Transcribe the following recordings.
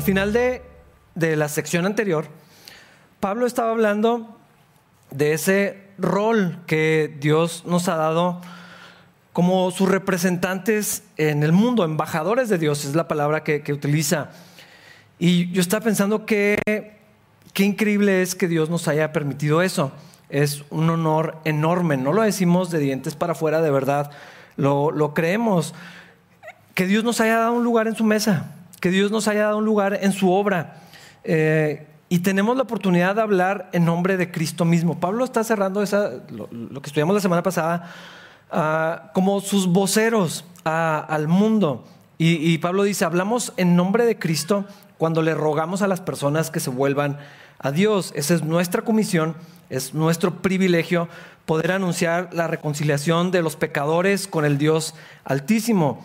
Al final de, de la sección anterior, Pablo estaba hablando de ese rol que Dios nos ha dado como sus representantes en el mundo, embajadores de Dios, es la palabra que, utiliza. Y yo estaba pensando que qué increíble es que Dios nos haya permitido eso. Es un honor enorme, no lo decimos de dientes para afuera, de verdad, lo, creemos. Que Dios nos haya dado un lugar en su mesa, que Dios nos haya dado un lugar en su obra. Eh, y tenemos la oportunidad de hablar en nombre de Cristo mismo. Pablo está cerrando lo, que estudiamos la semana pasada ah, como sus voceros al mundo. Y, Pablo dice, hablamos en nombre de Cristo cuando le rogamos a las personas que se vuelvan a Dios. Esa es nuestra comisión, es nuestro privilegio poder anunciar la reconciliación de los pecadores con el Dios altísimo.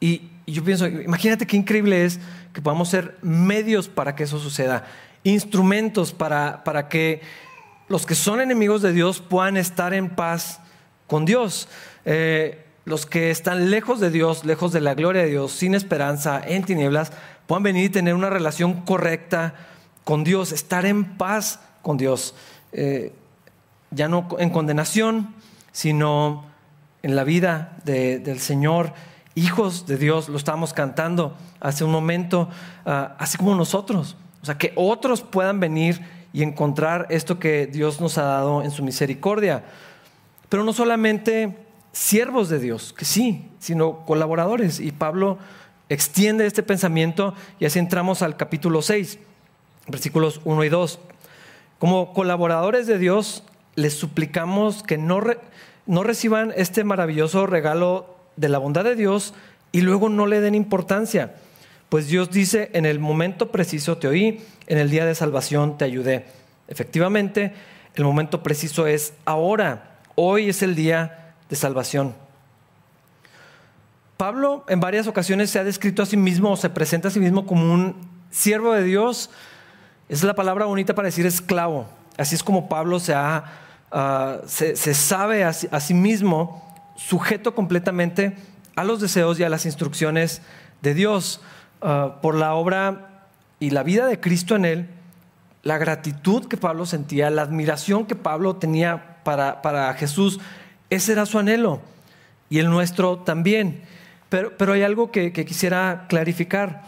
Y, y yo pienso, imagínate qué increíble es que podamos ser medios para que eso suceda, instrumentos para, para que los que son enemigos de Dios puedan estar en paz con Dios. Eh, los que están lejos de Dios, lejos de la gloria de Dios, sin esperanza, en tinieblas, puedan venir y tener una relación correcta con Dios, estar en paz con Dios. Eh, ya no en condenación, sino en la vida del Señor hijos de Dios, lo estábamos cantando hace un momento, ah, así como nosotros. O sea, que otros puedan venir y encontrar esto que Dios nos ha dado en su misericordia. Pero no solamente siervos de Dios, que sí, sino colaboradores. Y Pablo extiende este pensamiento y así entramos al capítulo 6, versículos 1 y 2. Como colaboradores de Dios, les suplicamos que no, no reciban este maravilloso regalo de la bondad de Dios y luego no le den importancia. Pues Dios dice, en el momento preciso te oí, en el día de salvación te ayudé. Efectivamente, el momento preciso es ahora, hoy es el día de salvación. Pablo en varias ocasiones se ha descrito a sí mismo o se presenta a sí mismo como un siervo de Dios. es la palabra bonita para decir esclavo. Así es como Pablo se, ha, ah, se, sabe a sí mismo sujeto completamente a los deseos y a las instrucciones de Dios ah, por la obra y la vida de Cristo en él, la gratitud que Pablo sentía, la admiración que Pablo tenía para, para Jesús, ese era su anhelo y el nuestro también. Pero, pero hay algo que, quisiera clarificar.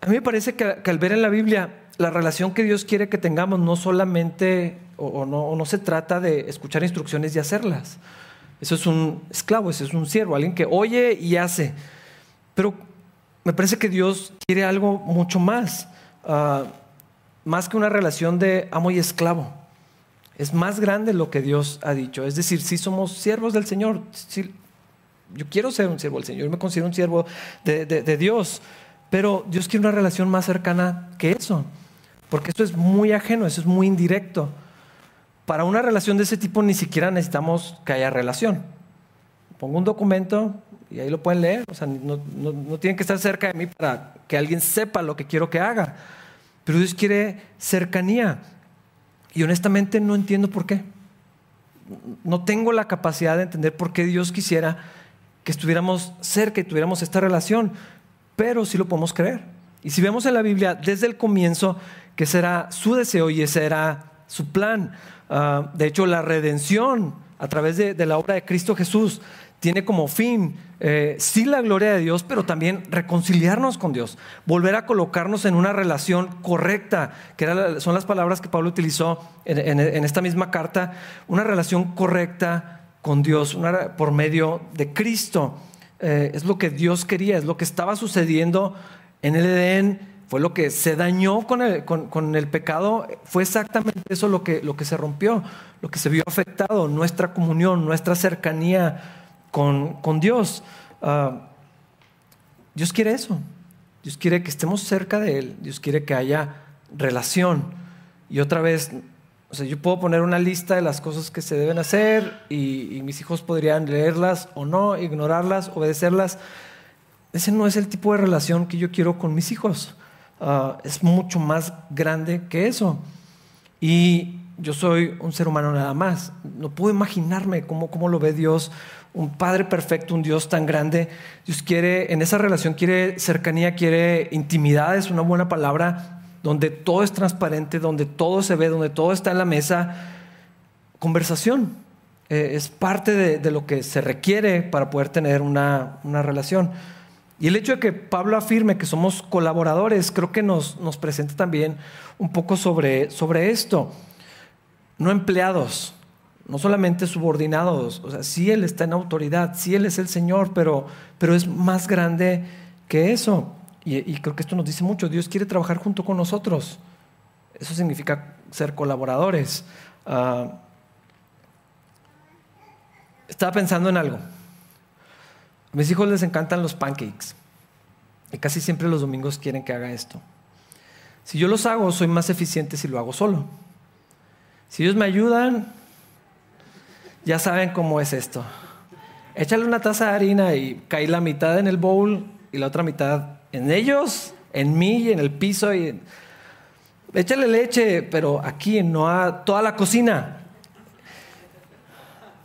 A mí me parece que, que al ver en la Biblia la relación que Dios quiere que tengamos no solamente o, no, se trata de escuchar instrucciones y hacerlas. Eso es un esclavo, eso es un siervo, alguien que oye y hace. Pero me parece que Dios quiere algo mucho más, ah, más que una relación de amo y esclavo. Es más grande lo que Dios ha dicho. Es decir, si somos siervos del Señor, yo quiero ser un siervo del Señor, yo me considero un siervo de Dios, pero Dios quiere una relación más cercana que eso. Porque esto es muy ajeno, eso es muy indirecto. Para una relación de ese tipo ni siquiera necesitamos que haya relación. Pongo un documento y ahí lo pueden leer. O sea, no, tienen que estar cerca de mí para que alguien sepa lo que quiero que haga. Pero Dios quiere cercanía. Y honestamente no entiendo por qué. No tengo la capacidad de entender por qué Dios quisiera que estuviéramos cerca y tuviéramos esta relación. Pero sí lo podemos creer. Y si vemos en la Biblia desde el comienzo, que será su deseo y ese era su plan. Ah, de hecho, la redención a través de, la obra de Cristo Jesús tiene como fin, eh, sí la gloria de Dios, pero también reconciliarnos con Dios, volver a colocarnos en una relación correcta, que son las palabras que Pablo utilizó en, esta misma carta, una relación correcta con Dios por medio de Cristo. Eh, es lo que Dios quería, es lo que estaba sucediendo en el Edén fue lo que se dañó con el, con, el, pecado, fue exactamente eso lo que, lo que se rompió, lo que se vio afectado, nuestra comunión, nuestra cercanía con, con Dios. Ah, Dios quiere eso, Dios quiere que estemos cerca de Él, Dios quiere que haya relación. Y otra vez, o sea, yo puedo poner una lista de las cosas que se deben hacer y mis hijos podrían leerlas o no, ignorarlas, obedecerlas. Ese no es el tipo de relación que yo quiero con mis hijos. Ah, es mucho más grande que eso. Y yo soy un ser humano nada más. No puedo imaginarme cómo, cómo lo ve Dios, un Padre perfecto, un Dios tan grande. Dios quiere, en esa relación quiere cercanía, quiere intimidad, es una buena palabra, donde todo es transparente, donde todo se ve, donde todo está en la mesa. Conversación eh, es parte de, lo que se requiere para poder tener una, una relación. Y el hecho de que Pablo afirme que somos colaboradores, creo que nos, nos presenta también un poco sobre, sobre esto. No empleados, no solamente subordinados. O sea, sí Él está en autoridad, sí Él es el Señor, pero, pero es más grande que eso. Y, creo que esto nos dice mucho. Dios quiere trabajar junto con nosotros. Eso significa ser colaboradores. Ah, estaba pensando en algo. Mis hijos les encantan los pancakes. Y casi siempre los domingos quieren que haga esto. Si yo los hago, soy más eficiente si lo hago solo. Si ellos me ayudan, ya saben cómo es esto. Échale una taza de harina y cae la mitad en el bowl y la otra mitad en ellos, en mí y en el piso. Y... Échale leche, pero aquí, no a toda la cocina.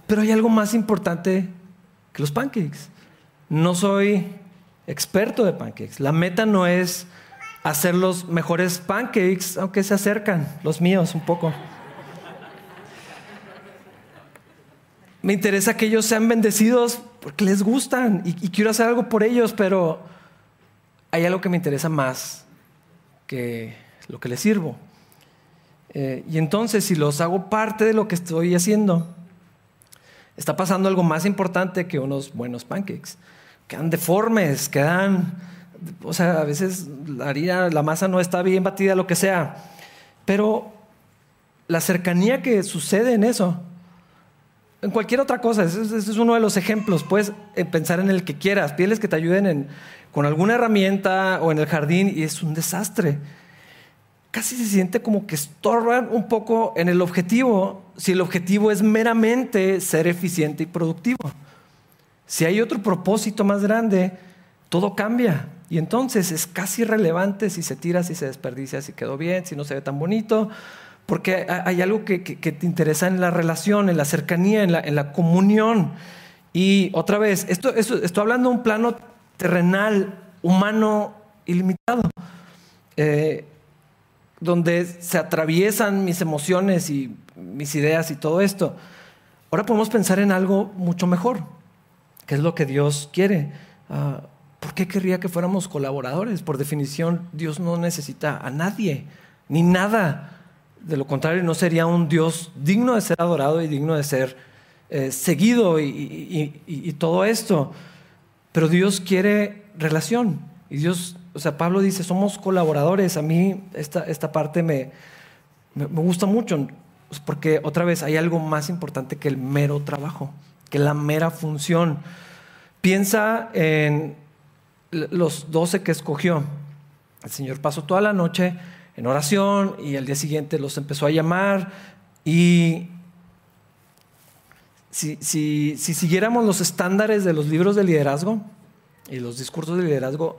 Pero hay algo más importante que los pancakes. No soy experto de pancakes. La meta no es hacer los mejores pancakes, aunque se acercan los míos un poco. Me interesa que ellos sean bendecidos porque les gustan y, quiero hacer algo por ellos, pero hay algo que me interesa más que lo que les sirvo. Eh, y entonces, si los hago parte de lo que estoy haciendo, está pasando algo más importante que unos buenos pancakes quedan deformes, quedan, o sea, a veces la harina, la masa no está bien batida, lo que sea. Pero la cercanía que sucede en eso, en cualquier otra cosa, ese es uno de los ejemplos. Puedes eh, pensar en el que quieras, pieles que te ayuden con alguna herramienta o en el jardín y es un desastre. Casi se siente como que estorban un poco en el objetivo, si el objetivo es meramente ser eficiente y productivo. Si hay otro propósito más grande, todo cambia. Y entonces es casi irrelevante si se tira, si se desperdicia, si quedó bien, si no se ve tan bonito, porque hay algo que, te interesa en la relación, en la cercanía, en la, comunión. Y otra vez, esto, estoy hablando de un plano terrenal, humano, ilimitado, eh, donde se atraviesan mis emociones y mis ideas y todo esto. Ahora podemos pensar en algo mucho mejor ¿Qué es lo que Dios quiere? Ah, ¿Por qué querría que fuéramos colaboradores? Por definición, Dios no necesita a nadie, ni nada. De lo contrario, no sería un Dios digno de ser adorado y digno de ser eh, seguido y, todo esto. Pero Dios quiere relación. Y Dios, o sea, Pablo dice, somos colaboradores. A mí esta, esta parte me, me gusta mucho, porque otra vez hay algo más importante que el mero trabajo que la mera función. Piensa en los doce que escogió. El Señor pasó toda la noche en oración y al día siguiente los empezó a llamar y si, si, siguiéramos los estándares de los libros de liderazgo y los discursos de liderazgo,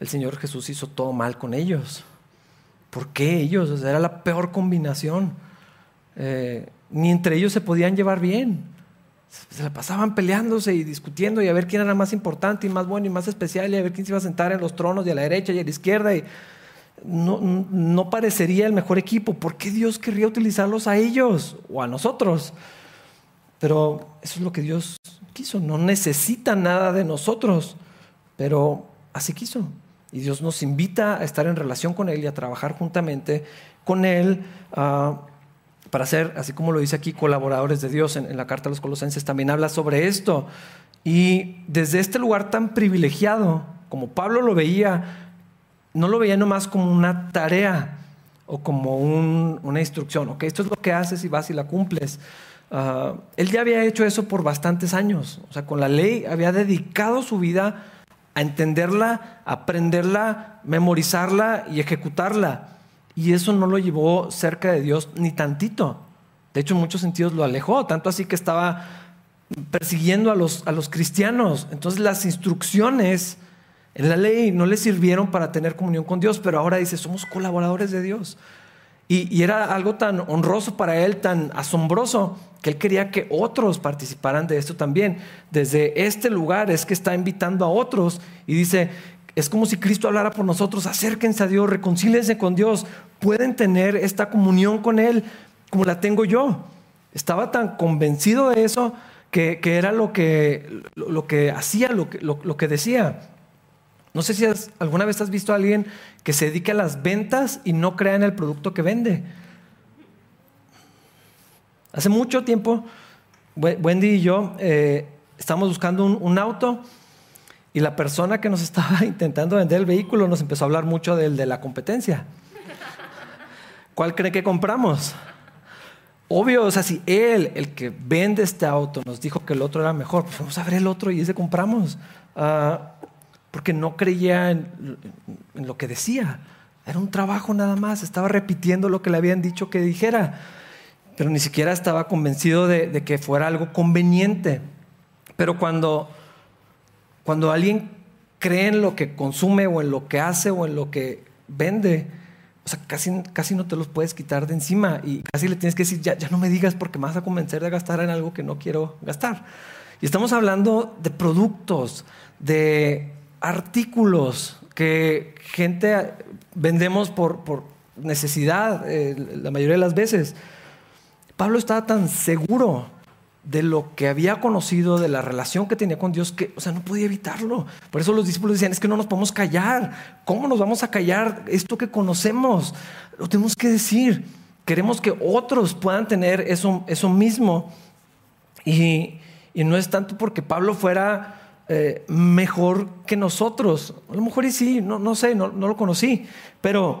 el Señor Jesús hizo todo mal con ellos. ¿Por qué ellos? era la peor combinación. Eh, ni entre ellos se podían llevar bien se la pasaban peleándose y discutiendo y a ver quién era más importante y más bueno y más especial y a ver quién se iba a sentar en los tronos de a la derecha y a la izquierda y no, no parecería el mejor equipo. ¿Por qué Dios querría utilizarlos a ellos o a nosotros? Pero eso es lo que Dios quiso. No necesita nada de nosotros, pero así quiso. Y Dios nos invita a estar en relación con Él y a trabajar juntamente con Él. Para ser, así como lo dice aquí, colaboradores de Dios en, la carta a los colosenses, también habla sobre esto. Y desde este lugar tan privilegiado, como Pablo lo veía, no lo veía nomás como una tarea o como una instrucción, ok, esto es lo que haces y vas y la cumples. Ah, él ya había hecho eso por bastantes años, o sea, con la ley había dedicado su vida a entenderla, aprenderla, memorizarla y ejecutarla. Y eso no lo llevó cerca de Dios ni tantito. De hecho, en muchos sentidos lo alejó, tanto así que estaba persiguiendo a los, a los cristianos. Entonces las instrucciones en la ley no le sirvieron para tener comunión con Dios, pero ahora dice, somos colaboradores de Dios. Y, era algo tan honroso para él, tan asombroso, que él quería que otros participaran de esto también. Desde este lugar es que está invitando a otros y dice, es como si Cristo hablara por nosotros, acérquense a Dios, reconcílense con Dios, pueden tener esta comunión con Él como la tengo yo. Estaba tan convencido de eso que, era lo que, lo, que hacía, lo que, lo, que decía. No sé si alguna vez has visto a alguien que se dedique a las ventas y no crea en el producto que vende. Hace mucho tiempo, Wendy y yo eh, estamos buscando un, auto y la persona que nos estaba intentando vender el vehículo nos empezó a hablar mucho del de la competencia. ¿Cuál cree que compramos? Obvio, o sea, si él, el que vende este auto, nos dijo que el otro era mejor, pues vamos a ver el otro y ese compramos. Ah, porque no creía en, lo que decía. Era un trabajo nada más, estaba repitiendo lo que le habían dicho que dijera, pero ni siquiera estaba convencido de, que fuera algo conveniente. Pero cuando, cuando alguien cree en lo que consume o en lo que hace o en lo que vende, o sea, casi, casi no te los puedes quitar de encima y casi le tienes que decir, ya, ya no me digas porque me vas a convencer de gastar en algo que no quiero gastar. Y estamos hablando de productos, de artículos que gente vendemos por, por necesidad eh, la mayoría de las veces. Pablo estaba tan seguro de lo que había conocido, de la relación que tenía con Dios, que, o sea, no podía evitarlo. Por eso los discípulos decían, es que no nos podemos callar. ¿Cómo nos vamos a callar esto que conocemos? Lo tenemos que decir. Queremos que otros puedan tener eso, eso mismo. Y, no es tanto porque Pablo fuera eh, mejor que nosotros. A lo mejor y sí, no, no sé, no, no, lo conocí. Pero,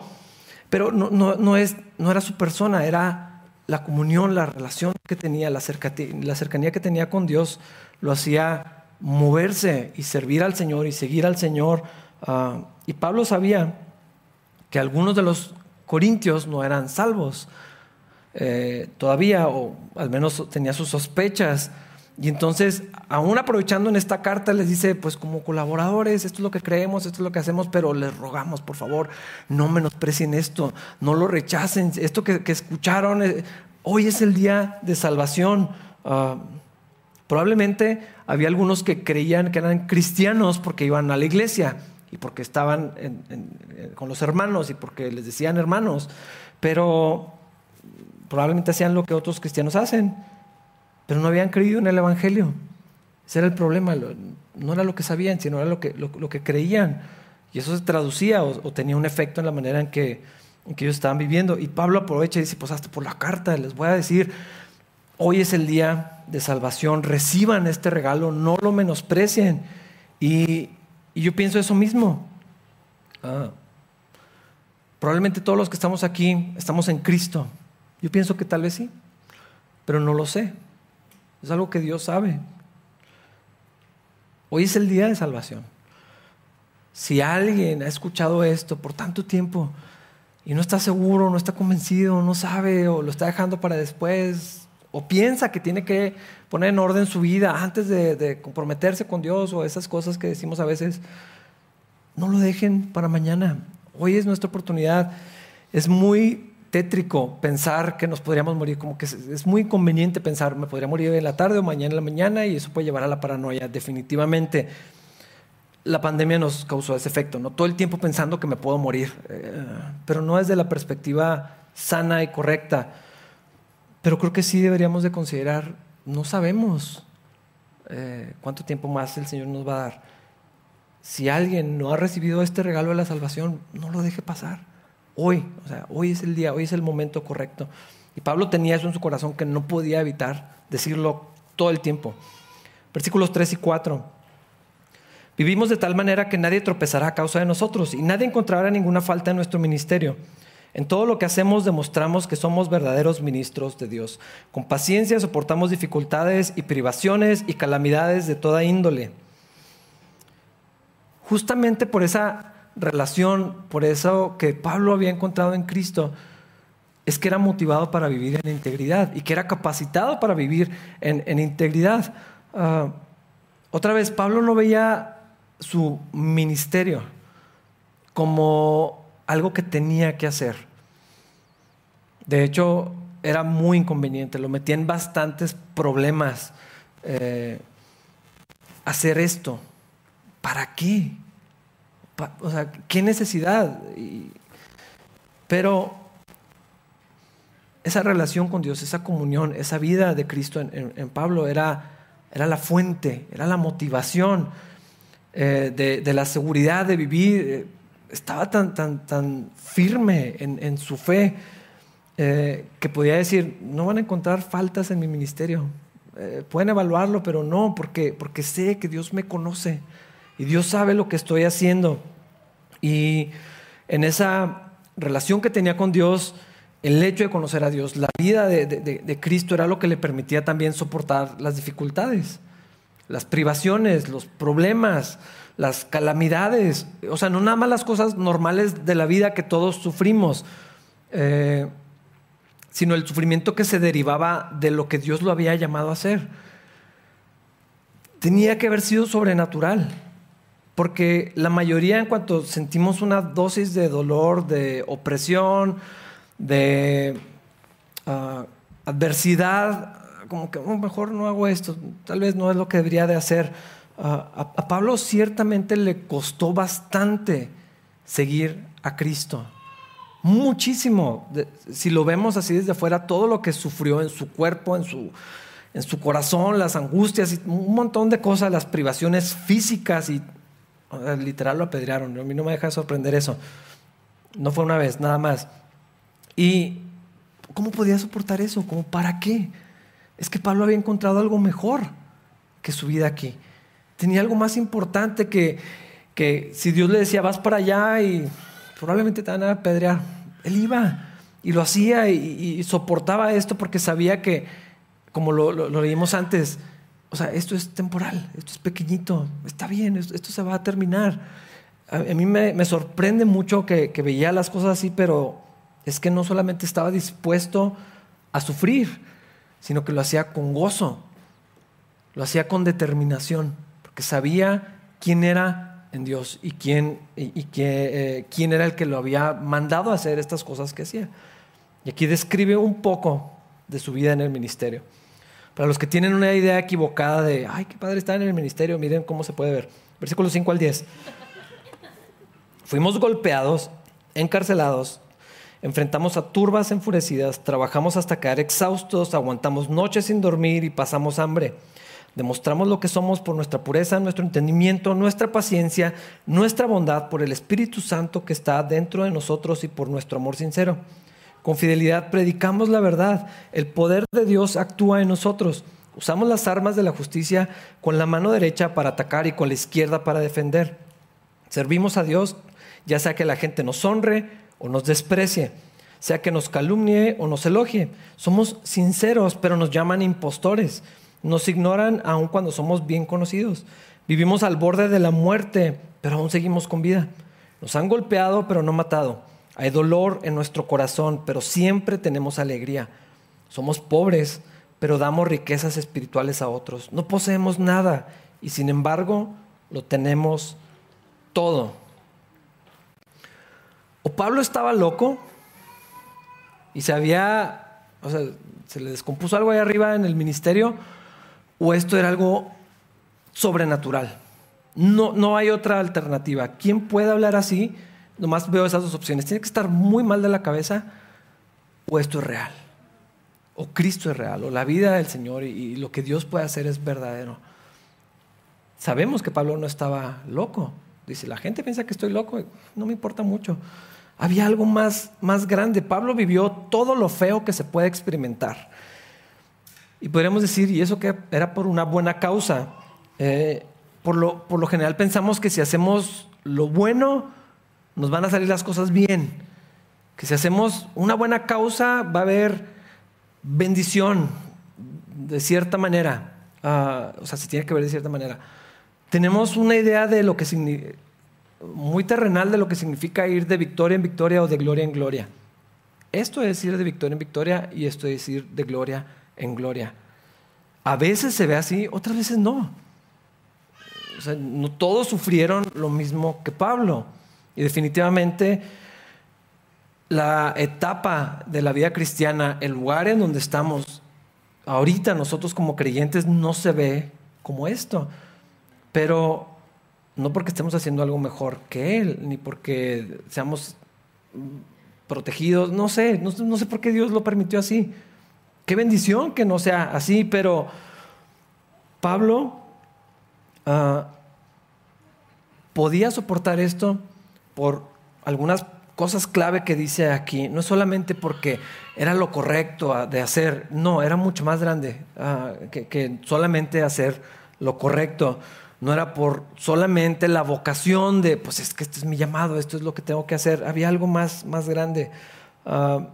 pero no, no, es, no era su persona, era la comunión, la relación que tenía, la cercanía, que tenía con Dios, lo hacía moverse y servir al Señor y seguir al Señor. Ah, y Pablo sabía que algunos de los corintios no eran salvos eh, todavía, o al menos tenía sus sospechas. Y entonces, aún aprovechando en esta carta, les dice, pues como colaboradores, esto es lo que creemos, esto es lo que hacemos, pero les rogamos, por favor, no menosprecien esto, no lo rechacen, esto que, escucharon, eh, hoy es el día de salvación. Ah, probablemente había algunos que creían que eran cristianos porque iban a la iglesia y porque estaban con los hermanos y porque les decían hermanos, pero probablemente hacían lo que otros cristianos hacen pero no habían creído en el Evangelio. Ese era el problema, no era lo que sabían, sino era lo que, lo, que creían. Y eso se traducía o, tenía un efecto en la manera en que, que ellos estaban viviendo. Y Pablo aprovecha y dice, pues hasta por la carta les voy a decir, hoy es el día de salvación, reciban este regalo, no lo menosprecien. Y, yo pienso eso mismo. Ah, probablemente todos los que estamos aquí estamos en Cristo. Yo pienso que tal vez sí, pero no lo sé. Es algo que Dios sabe. Hoy es el día de salvación. Si alguien ha escuchado esto por tanto tiempo y no está seguro, no está convencido, no sabe o lo está dejando para después, o piensa que tiene que poner en orden su vida antes de, comprometerse con Dios o esas cosas que decimos a veces, no lo dejen para mañana. Hoy es nuestra oportunidad. Es muy tétrico pensar que nos podríamos morir, como que es, muy conveniente pensar, me podría morir en la tarde o mañana en la mañana y eso puede llevar a la paranoia. Definitivamente la pandemia nos causó ese efecto, ¿no? Todo el tiempo pensando que me puedo morir, eh, pero no desde la perspectiva sana y correcta. Pero creo que sí deberíamos de considerar, no sabemos eh, cuánto tiempo más el Señor nos va a dar. Si alguien no ha recibido este regalo de la salvación, no lo deje pasar. Hoy, o sea, hoy es el día, hoy es el momento correcto. Y Pablo tenía eso en su corazón que no podía evitar decirlo todo el tiempo. Versículos 3 y 4. Vivimos de tal manera que nadie tropezará a causa de nosotros y nadie encontrará ninguna falta en nuestro ministerio. En todo lo que hacemos demostramos que somos verdaderos ministros de Dios. Con paciencia soportamos dificultades y privaciones y calamidades de toda índole. Justamente por esa relación, por eso que Pablo había encontrado en Cristo, es que era motivado para vivir en integridad y que era capacitado para vivir en, integridad. Ah, otra vez, Pablo no veía su ministerio como algo que tenía que hacer. De hecho, era muy inconveniente, lo metía en bastantes problemas eh, hacer esto. ¿Para qué? O sea, ¿qué necesidad? pero esa relación con Dios, esa comunión, esa vida de Cristo en, Pablo era, era, la fuente, era la motivación eh, de, la seguridad de vivir. Eh, estaba tan, tan, tan firme en, su fe eh, que podía decir, no van a encontrar faltas en mi ministerio. pueden evaluarlo, pero no, porque, porque sé que Dios me conoce Dios sabe lo que estoy haciendo. Y en esa relación que tenía con Dios, el hecho de conocer a Dios, la vida de, Cristo era lo que le permitía también soportar las dificultades, las privaciones, los problemas, las calamidades, o sea, no nada más las cosas normales de la vida que todos sufrimos, eh, sino el sufrimiento que se derivaba de lo que Dios lo había llamado a hacer. Tenía que haber sido sobrenatural. Porque la mayoría en cuanto sentimos una dosis de dolor, de opresión, de ah, adversidad, como que oh, mejor no hago esto, tal vez no es lo que debería de hacer. Ah, a, Pablo ciertamente le costó bastante seguir a Cristo. Muchísimo. si lo vemos así desde afuera, todo lo que sufrió en su cuerpo, en su, en su corazón, las angustias un montón de cosas, las privaciones físicas y Literal lo apedrearon. A mí no me deja de sorprender eso. No fue una vez, nada más. ¿Y cómo podía soportar eso? ¿Cómo para qué? Es que Pablo había encontrado algo mejor que su vida aquí. Tenía algo más importante que, que si Dios le decía, vas para allá y probablemente te van a apedrear. Él iba y lo hacía y, soportaba esto porque sabía que, como lo leímos antes, o sea, esto es temporal, esto es pequeñito, está bien, esto, se va a terminar. A, mí me, sorprende mucho que, veía las cosas así, pero es que no solamente estaba dispuesto a sufrir, sino que lo hacía con gozo, lo hacía con determinación, porque sabía quién era en Dios y quién, y, que, eh, quién era el que lo había mandado a hacer estas cosas que hacía. Y aquí describe un poco de su vida en el ministerio. Para los que tienen una idea equivocada de, ay, qué padre estar en el ministerio, miren cómo se puede ver. Versículo 5 al 10. Fuimos golpeados, encarcelados, enfrentamos a turbas enfurecidas, trabajamos hasta caer exhaustos, aguantamos noches sin dormir y pasamos hambre. Demostramos lo que somos por nuestra pureza, nuestro entendimiento, nuestra paciencia, nuestra bondad, por el Espíritu Santo que está dentro de nosotros y por nuestro amor sincero. Con fidelidad predicamos la verdad. El poder de Dios actúa en nosotros. Usamos las armas de la justicia con la mano derecha para atacar y con la izquierda para defender. Servimos a Dios ya sea que la gente nos honre o nos desprecie, sea que nos calumnie o nos elogie. Somos sinceros, pero nos llaman impostores. Nos ignoran aun cuando somos bien conocidos. Vivimos al borde de la muerte, pero aún seguimos con vida. Nos han golpeado, pero no matado hay dolor en nuestro corazón, pero siempre tenemos alegría. Somos pobres, pero damos riquezas espirituales a otros. No poseemos nada y sin embargo lo tenemos todo. O Pablo estaba loco y se había, o sea, se le descompuso algo ahí arriba en el ministerio, o esto era algo sobrenatural. No, no hay otra alternativa. ¿Quién puede hablar así? Nomás veo esas dos opciones. Tiene que estar muy mal de la cabeza o esto es real. O Cristo es real, o la vida del Señor y, lo que Dios puede hacer es verdadero. Sabemos que Pablo no estaba loco. Dice, la gente piensa que estoy loco, no me importa mucho. Había algo más, más grande. Pablo vivió todo lo feo que se puede experimentar. Y podríamos decir, y eso que era por una buena causa. Eh, por, lo, por lo general pensamos que si hacemos lo bueno, nos van a salir las cosas bien. Que si hacemos una buena causa va a haber bendición de cierta manera. Ah, o sea, se tiene que ver de cierta manera. Tenemos una idea de lo que muy terrenal de lo que significa ir de victoria en victoria o de gloria en gloria. Esto es ir de victoria en victoria y esto es ir de gloria en gloria. A veces se ve así, otras veces no. O sea, no todos sufrieron lo mismo que Pablo. Y definitivamente la etapa de la vida cristiana, el lugar en donde estamos, ahorita nosotros como creyentes no se ve como esto. Pero no porque estemos haciendo algo mejor que Él, ni porque seamos protegidos, no sé, no, sé por qué Dios lo permitió así. Qué bendición que no sea así, pero Pablo ah, podía soportar esto por algunas cosas clave que dice aquí, no solamente porque era lo correcto de hacer, no, era mucho más grande ah, que solamente hacer lo correcto no era por solamente la vocación de, pues es que este es mi llamado, esto es lo que tengo que hacer, había algo más, más grande. Ah,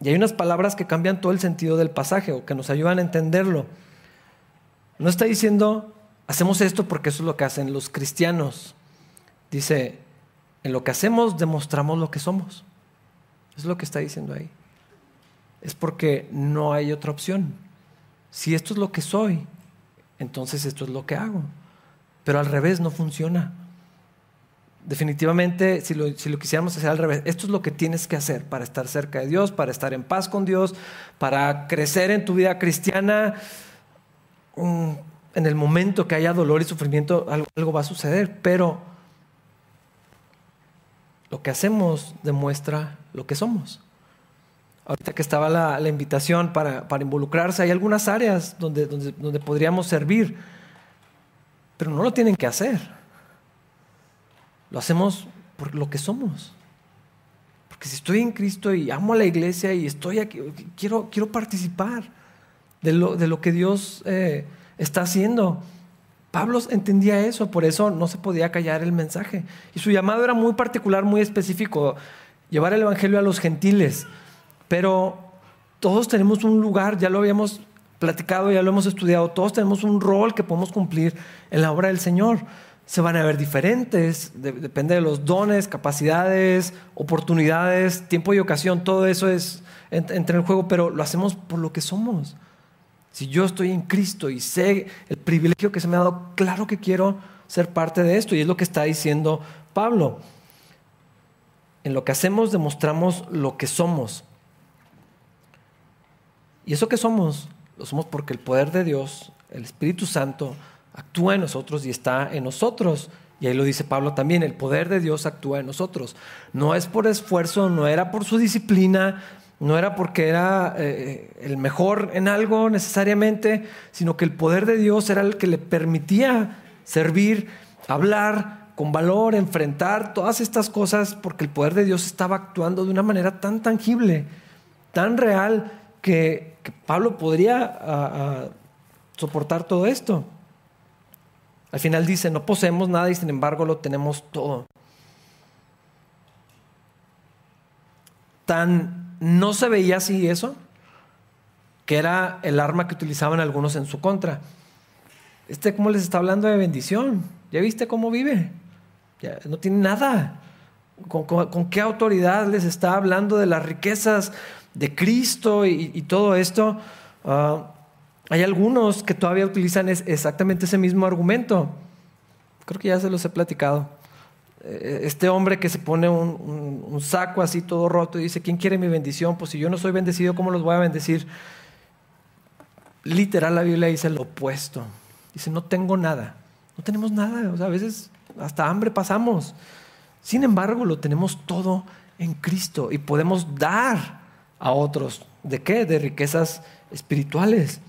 y hay unas palabras que cambian todo el sentido del pasaje o que nos ayudan a entenderlo. No está diciendo, hacemos esto porque eso es lo que hacen los cristianos. Dice, en lo que hacemos demostramos lo que somos. Es lo que está diciendo ahí. Es porque no hay otra opción. Si esto es lo que soy, entonces esto es lo que hago. Pero al revés no funciona. Definitivamente, si lo, quisiéramos hacer al revés, esto es lo que tienes que hacer para estar cerca de Dios, para estar en paz con Dios, para crecer en tu vida cristiana. Mm, en el momento que haya dolor y sufrimiento, algo, va a suceder, pero lo que hacemos demuestra lo que somos. Ahorita que estaba la, invitación para, involucrarse, hay algunas áreas donde, donde, podríamos servir pero no lo tienen que hacer. Lo hacemos por lo que somos. Porque si estoy en Cristo y amo a la iglesia y estoy aquí, quiero, quiero participar de lo, de lo que Dios eh, está haciendo. Pablo entendía eso, por eso no se podía callar el mensaje. Y su llamado era muy particular, muy específico, llevar el Evangelio a los gentiles. Pero todos tenemos un lugar, ya lo habíamos platicado, ya lo hemos estudiado, todos tenemos un rol que podemos cumplir en la obra del Señor. Se van a ver diferentes, depende de los dones, capacidades, oportunidades, tiempo y ocasión, todo eso es entre en el juego, pero lo hacemos por lo que somos. Si yo estoy en Cristo y sé el privilegio que se me ha dado, claro que quiero ser parte de esto, y es lo que está diciendo Pablo. En lo que hacemos demostramos lo que somos. Y eso que somos lo somos porque el poder de Dios, el Espíritu Santo, actúa en nosotros y está en nosotros. Y ahí lo dice Pablo también, el poder de Dios actúa en nosotros. No es por esfuerzo, no era por su disciplina, no era porque era eh, el mejor en algo necesariamente, sino que el poder de Dios era el que le permitía servir, hablar con valor, enfrentar todas estas cosas, porque el poder de Dios estaba actuando de una manera tan tangible, tan real, que, Pablo podría soportar todo esto. Al final dice, no poseemos nada y sin embargo lo tenemos todo. Tan no se veía así eso, que era el arma que utilizaban algunos en su contra. Este, ¿cómo les está hablando de bendición? ¿Ya viste cómo vive? Ya, no tiene nada. ¿Con, qué autoridad les está hablando de las riquezas de Cristo y, todo esto, ah, hay algunos que todavía utilizan exactamente ese mismo argumento. Creo que ya se los he platicado. Eh, este hombre que se pone un, saco así todo roto y dice, ¿quién quiere mi bendición? Pues si yo no soy bendecido, ¿cómo los voy a bendecir? Literal la Biblia dice lo opuesto. Dice, no tengo nada. No tenemos nada. O sea, a veces hasta hambre pasamos. Sin embargo, lo tenemos todo en Cristo y podemos dar a otros. ¿De qué? De riquezas espirituales.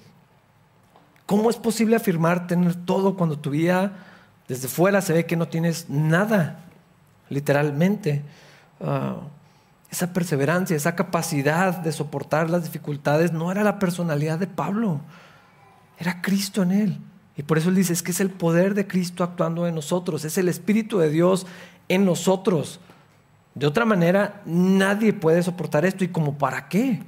¿Cómo es posible afirmar tener todo cuando tu vida desde fuera se ve que no tienes nada? Literalmente. Ah, esa perseverancia, esa capacidad de soportar las dificultades no era la personalidad de Pablo, era Cristo en él. Y por eso él dice, es que es el poder de Cristo actuando en nosotros, es el Espíritu de Dios en nosotros. De otra manera, nadie puede soportar esto y como para qué.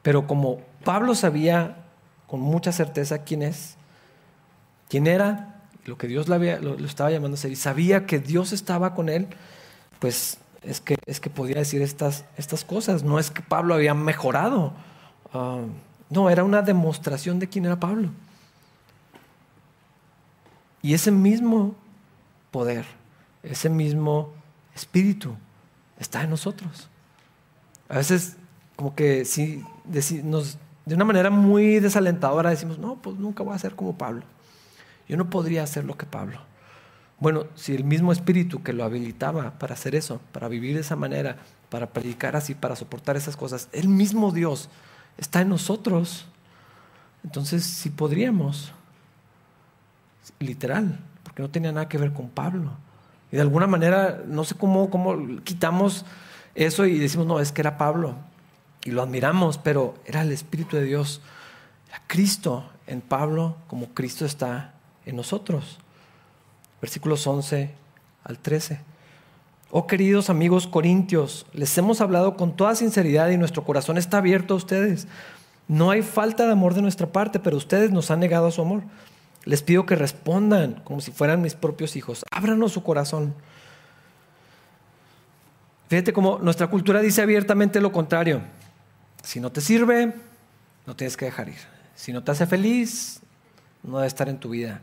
Pero como Pablo sabía con mucha certeza quién es, quién era, lo que Dios lo, estaba llamando a ser, y sabía que Dios estaba con él, pues es que, es que podía decir estas, estas cosas. No es que Pablo había mejorado, ah, no, era una demostración de quién era Pablo. Y ese mismo poder, ese mismo Espíritu está en nosotros. A veces como que sí, nos, de una manera muy desalentadora decimos, no, pues nunca voy a ser como Pablo. Yo no podría hacer lo que Pablo. Bueno, si el mismo espíritu que lo habilitaba para hacer eso, para vivir de esa manera, para predicar así, para soportar esas cosas, el mismo Dios está en nosotros, entonces sí podríamos, literal, porque no tenía nada que ver con Pablo. Y de alguna manera, no sé cómo, cómo quitamos eso y decimos, no, es que era Pablo. Y lo admiramos, pero era el Espíritu de Dios. Era Cristo en Pablo como Cristo está en nosotros. Versículos 11 al 13. Oh queridos amigos corintios, les hemos hablado con toda sinceridad y nuestro corazón está abierto a ustedes. No hay falta de amor de nuestra parte, pero ustedes nos han negado su amor. Les pido que respondan como si fueran mis propios hijos. Ábranos su corazón. Fíjate cómo nuestra cultura dice abiertamente lo contrario. Si no te sirve, no tienes que dejar ir. Si no te hace feliz, no debe estar en tu vida.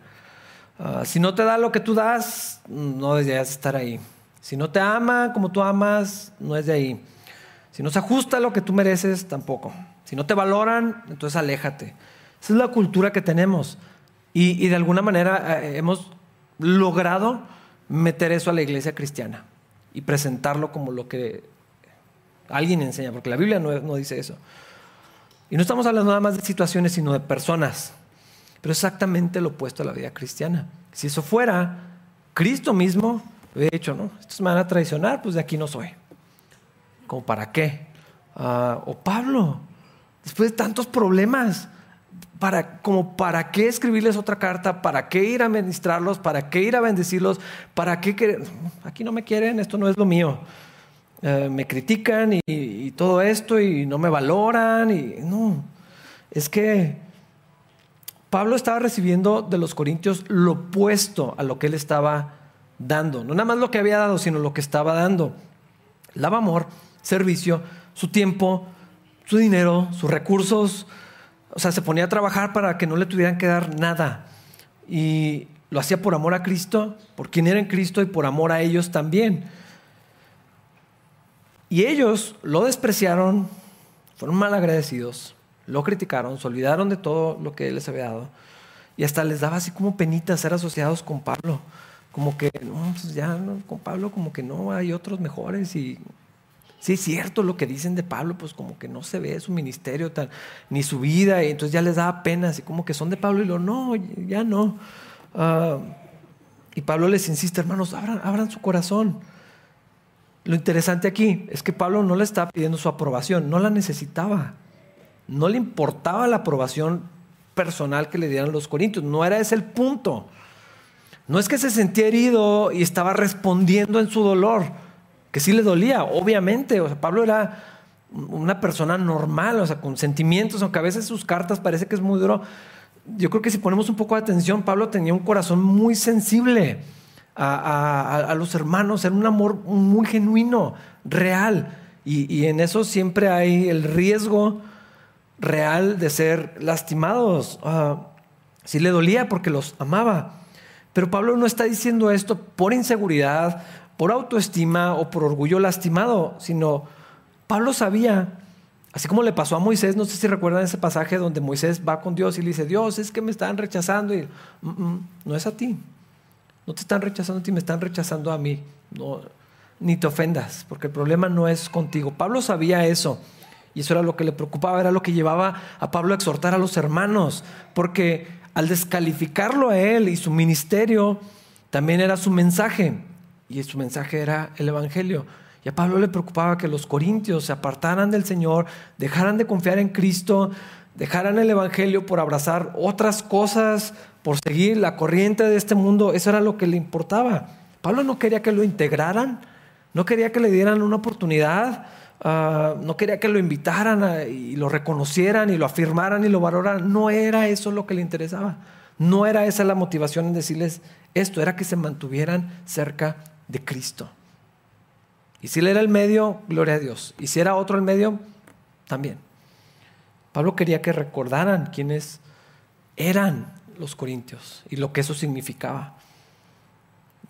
Ah, si no te da lo que tú das, no deberías estar ahí. Si no te ama como tú amas, no es de ahí. Si no se ajusta a lo que tú mereces, tampoco. Si no te valoran, entonces aléjate. Esa es la cultura que tenemos. Y, de alguna manera eh, hemos logrado meter eso a la iglesia cristiana y presentarlo como lo que alguien enseña, porque la Biblia no, no dice eso. Y no estamos hablando nada más de situaciones, sino de personas. Pero exactamente lo opuesto a la vida cristiana. Si eso fuera, Cristo mismo hubiera dicho, no, estos me van a traicionar, pues de aquí no soy. ¿Como para qué? Ah, o Pablo, después de tantos problemas, para, como para qué escribirles otra carta, para qué ir a ministrarlos, para qué ir a bendecirlos, para qué aquí no me quieren, esto no es lo mío. Eh, me critican y, todo esto y no me valoran y no, es que Pablo estaba recibiendo de los corintios lo opuesto a lo que él estaba dando, no nada más lo que había dado, sino lo que estaba dando. Lava amor, servicio, su tiempo, su dinero, sus recursos, o sea, se ponía a trabajar para que no le tuvieran que dar nada. Y lo hacía por amor a Cristo, por quien era en Cristo y por amor a ellos también. Y ellos lo despreciaron, fueron mal agradecidos, lo criticaron, se olvidaron de todo lo que él les había dado. Y hasta les daba así como penita ser asociados con Pablo. Como que, no, pues ya con Pablo como que no, hay otros mejores y Sí, es cierto lo que dicen de Pablo, pues como que no se ve su ministerio tal, ni su vida, y entonces ya les da pena, así como que son de Pablo, y lo no, ya no. Ah, y Pablo les insiste, hermanos, abran, abran su corazón. Lo interesante aquí es que Pablo no le estaba pidiendo su aprobación, no la necesitaba. No le importaba la aprobación personal que le dieran los corintios, no era ese el punto. No es que se sentía herido y estaba respondiendo en su dolor que sí le dolía, obviamente. O sea, Pablo era una persona normal, o sea, con sentimientos, aunque a veces sus cartas parece que es muy duro. Yo creo que si ponemos un poco de atención, Pablo tenía un corazón muy sensible a, los hermanos, era un amor muy genuino, real. Y, en eso siempre hay el riesgo real de ser lastimados. Uh, sí le dolía porque los amaba. Pero Pablo no está diciendo esto por inseguridad, por autoestima o por orgullo lastimado, sino Pablo sabía, así como le pasó a Moisés, no sé si recuerdan ese pasaje donde Moisés va con Dios y le dice, Dios, es que me están rechazando y mm, mm, no es a ti, no te están rechazando a ti, me están rechazando a mí, no, ni te ofendas, porque el problema no es contigo. Pablo sabía eso. Y eso era lo que le preocupaba, era lo que llevaba a Pablo a exhortar a los hermanos, porque al descalificarlo a él y su ministerio, también era su mensaje y su mensaje era el Evangelio. Y a Pablo le preocupaba que los corintios se apartaran del Señor, dejaran de confiar en Cristo, dejaran el Evangelio por abrazar otras cosas, por seguir la corriente de este mundo. Eso era lo que le importaba. Pablo no quería que lo integraran, no quería que le dieran una oportunidad, ah, no quería que lo invitaran y lo reconocieran y lo afirmaran y lo valoraran. No era eso lo que le interesaba. No era esa la motivación en decirles esto, era que se mantuvieran cerca de Cristo. Y si él era el medio, gloria a Dios. Y si era otro el medio, también. Pablo quería que recordaran quiénes eran los corintios y lo que eso significaba.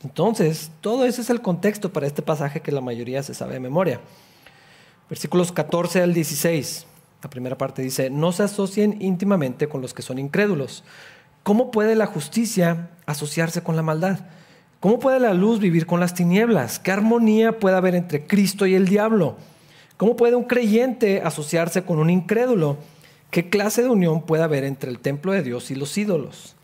Entonces, todo ese es el contexto para este pasaje que la mayoría se sabe de memoria. Versículos 14 al 16. La primera parte dice, no se asocien íntimamente con los que son incrédulos. ¿Cómo puede la justicia asociarse con la maldad? ¿Cómo puede la luz vivir con las tinieblas? ¿Qué armonía puede haber entre Cristo y el diablo? ¿Cómo puede un creyente asociarse con un incrédulo? ¿Qué clase de unión puede haber entre el templo de Dios y los ídolos?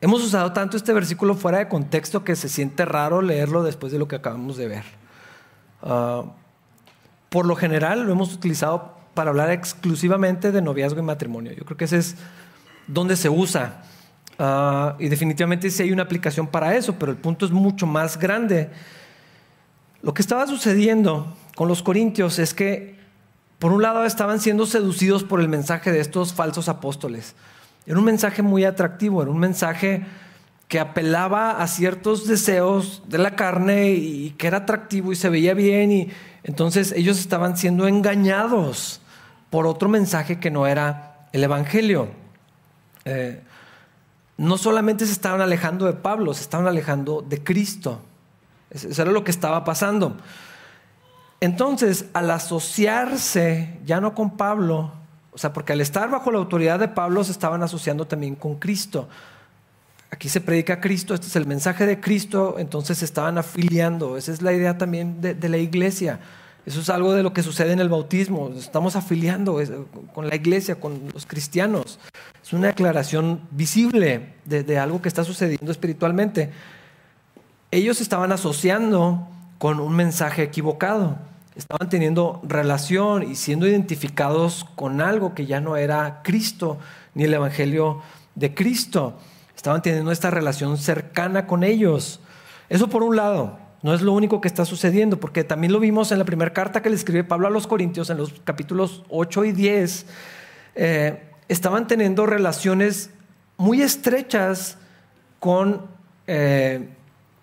Hemos usado tanto este versículo fuera de contexto que se siente raro leerlo después de lo que acabamos de ver. Ah, por lo general lo hemos utilizado para hablar exclusivamente de noviazgo y matrimonio. Yo creo que ese es donde se usa. Ah, y definitivamente sí hay una aplicación para eso, pero el punto es mucho más grande. Lo que estaba sucediendo con los corintios es que, por un lado, estaban siendo seducidos por el mensaje de estos falsos apóstoles. Era un mensaje muy atractivo, era un mensaje que apelaba a ciertos deseos de la carne y que era atractivo y se veía bien y entonces ellos estaban siendo engañados por otro mensaje que no era el Evangelio. Eh, no solamente se estaban alejando de Pablo, se estaban alejando de Cristo. Eso era lo que estaba pasando. Entonces, al asociarse ya no con Pablo, o sea, porque al estar bajo la autoridad de Pablo se estaban asociando también con Cristo. Aquí se predica Cristo, este es el mensaje de Cristo, entonces se estaban afiliando. Esa es la idea también de, la iglesia. Eso es algo de lo que sucede en el bautismo. Estamos afiliando con la iglesia, con los cristianos. Es una declaración visible de, algo que está sucediendo espiritualmente. Ellos estaban asociando con un mensaje equivocado. Estaban teniendo relación y siendo identificados con algo que ya no era Cristo ni el Evangelio de Cristo. Estaban teniendo esta relación cercana con ellos. Eso por un lado. No es lo único que está sucediendo, porque también lo vimos en la primera carta que le escribe Pablo a los Corintios, en los capítulos 8 y 10 estaban teniendo relaciones muy estrechas con, eh,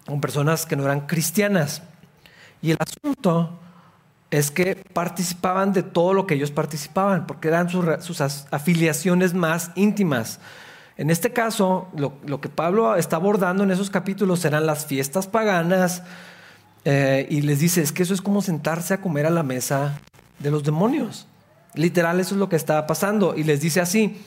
con personas que no eran cristianas. Y el asunto es que participaban de todo lo que ellos participaban, porque eran sus, afiliaciones más íntimas. En este caso, lo, que Pablo está abordando en esos capítulos eran las fiestas paganas, eh, y les dice, es que eso es como sentarse a comer a la mesa de los demonios. Literal, eso es lo que estaba pasando. Y les dice así,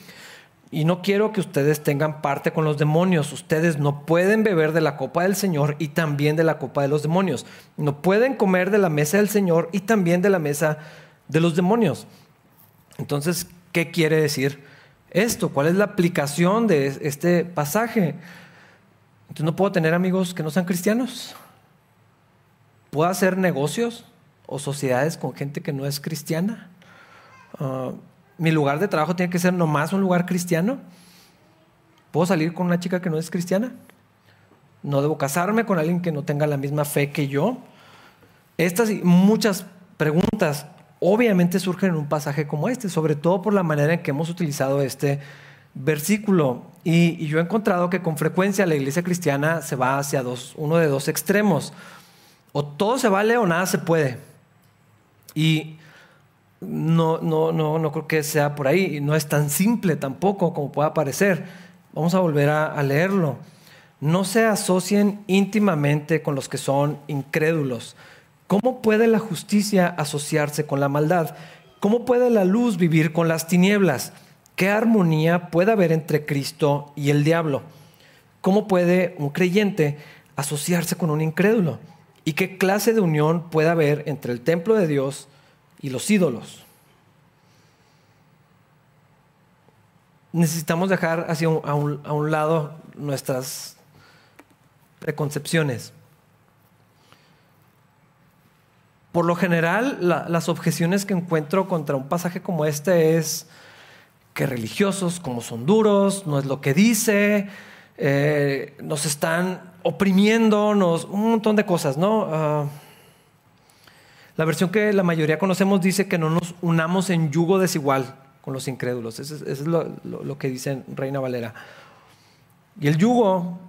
y no quiero que ustedes tengan parte con los demonios. Ustedes no pueden beber de la copa del Señor y también de la copa de los demonios. No pueden comer de la mesa del Señor y también de la mesa de los demonios. Entonces, ¿qué quiere decir esto? ¿Cuál es la aplicación de este pasaje? Entonces, no puedo tener amigos que no sean cristianos. ¿Puedo hacer negocios o sociedades con gente que no es cristiana? Ah, mi lugar de trabajo tiene que ser nomás un lugar cristiano. ¿Puedo salir con una chica que no es cristiana? ¿No debo casarme con alguien que no tenga la misma fe que yo? Estas y muchas preguntas obviamente surgen en un pasaje como este, sobre todo por la manera en que hemos utilizado este versículo. Y, yo he encontrado que con frecuencia la iglesia cristiana se va hacia uno de dos extremos. O todo se vale o nada se puede. Y no, no, no, no creo que sea por ahí. No es tan simple tampoco como pueda parecer. Vamos a volver a, leerlo. No se asocien íntimamente con los que son incrédulos. ¿Cómo puede la justicia asociarse con la maldad? ¿Cómo puede la luz vivir con las tinieblas? ¿Qué armonía puede haber entre Cristo y el diablo? ¿Cómo puede un creyente asociarse con un incrédulo? ¿Y qué clase de unión puede haber entre el templo de Dios y los ídolos. Necesitamos dejar hacia a, un, lado nuestras preconcepciones. Por lo general, las objeciones que encuentro contra un pasaje como este es que religiosos, como son duros, no es lo que dice, eh, nos están oprimiendo, un montón de cosas, ¿no? Ah, la versión que la mayoría conocemos dice que no nos unamos en yugo desigual con los incrédulos. Eso es, lo, que dice Reina Valera. Y el yugo,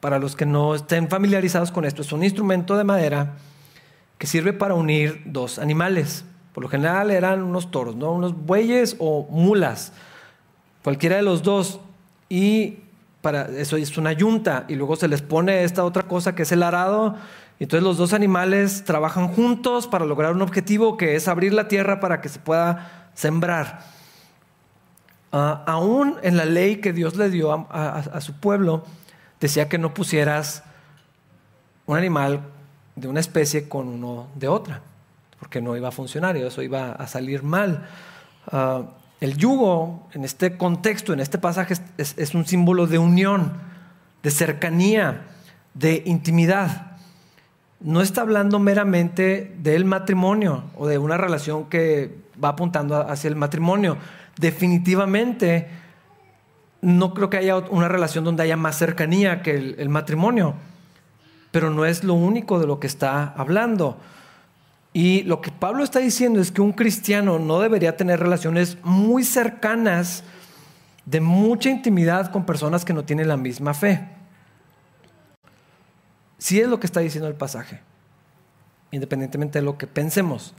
para los que no estén familiarizados con esto, es un instrumento de madera que sirve para unir dos animales. Por lo general eran unos toros, ¿no? unos bueyes o mulas, cualquiera de los dos. Y para eso es una yunta y luego se les pone esta otra cosa que es el arado Entonces los dos animales trabajan juntos para lograr un objetivo que es abrir la tierra para que se pueda sembrar. Ah, aún en la ley que Dios le dio a, su pueblo, decía que no pusieras un animal de una especie con uno de otra, porque no iba a funcionar y eso iba a salir mal. Ah, el yugo, en este contexto, en este pasaje, es un símbolo de unión, de cercanía, de intimidad no está hablando meramente del matrimonio o de una relación que va apuntando hacia el matrimonio. Definitivamente no creo que haya una relación donde haya más cercanía que el, matrimonio, pero no es lo único de lo que está hablando. Y lo que Pablo está diciendo es que un cristiano no debería tener relaciones muy cercanas, de mucha intimidad con personas que no tienen la misma fe. Si es lo que está diciendo el pasaje, independientemente de lo que pensemos.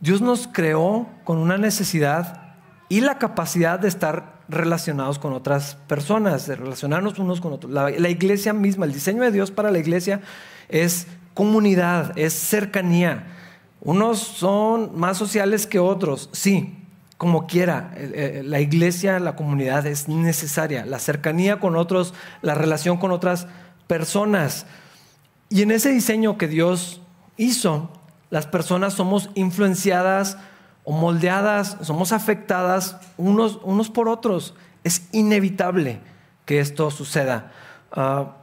Dios nos creó con una necesidad y la capacidad de estar relacionados con otras personas, de relacionarnos unos con otros. La, la, iglesia misma, el diseño de Dios para la iglesia es comunidad, es cercanía. Unos son más sociales que otros, sí, como quiera. La iglesia, la comunidad es necesaria. La cercanía con otros, la relación con otras personas. Y en ese diseño que Dios hizo, las personas somos influenciadas o moldeadas, somos afectadas unos, unos por otros. Es inevitable que esto suceda. Ah,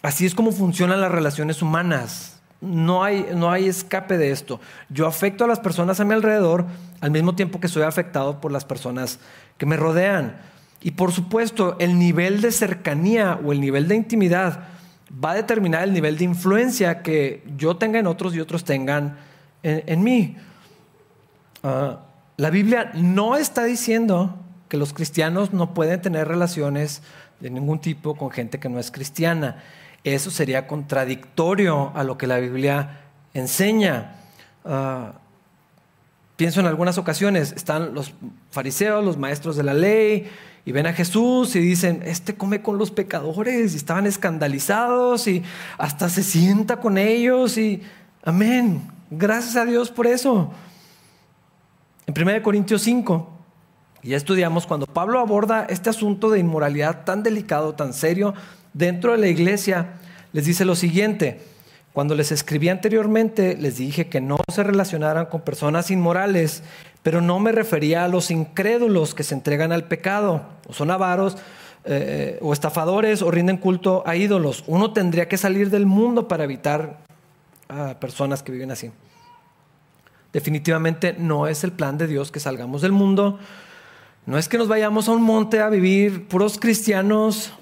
así es como funcionan las relaciones humanas. No hay, no hay escape de esto. Yo afecto a las personas a mi alrededor al mismo tiempo que soy afectado por las personas que me rodean. Y por supuesto, el nivel de cercanía o el nivel de intimidad va a determinar el nivel de influencia que yo tenga en otros y otros tengan en, mí. Ah, la Biblia no está diciendo que los cristianos no pueden tener relaciones de ningún tipo con gente que no es cristiana. Eso sería contradictorio a lo que la Biblia enseña. Ah, pienso en algunas ocasiones, están los fariseos, los maestros de la ley, y ven a Jesús y dicen, este come con los pecadores y estaban escandalizados y hasta se sienta con ellos y amén. Gracias a Dios por eso. En 1 Corintios 5, ya estudiamos cuando Pablo aborda este asunto de inmoralidad tan delicado, tan serio dentro de la iglesia, les dice lo siguiente. Cuando les escribí anteriormente, les dije que no se relacionaran con personas inmorales, pero no me refería a los incrédulos que se entregan al pecado, o son avaros, eh, o estafadores, o rinden culto a ídolos. Uno tendría que salir del mundo para evitar a personas que viven así. Definitivamente no es el plan de Dios que salgamos del mundo. No es que nos vayamos a un monte a vivir puros cristianos.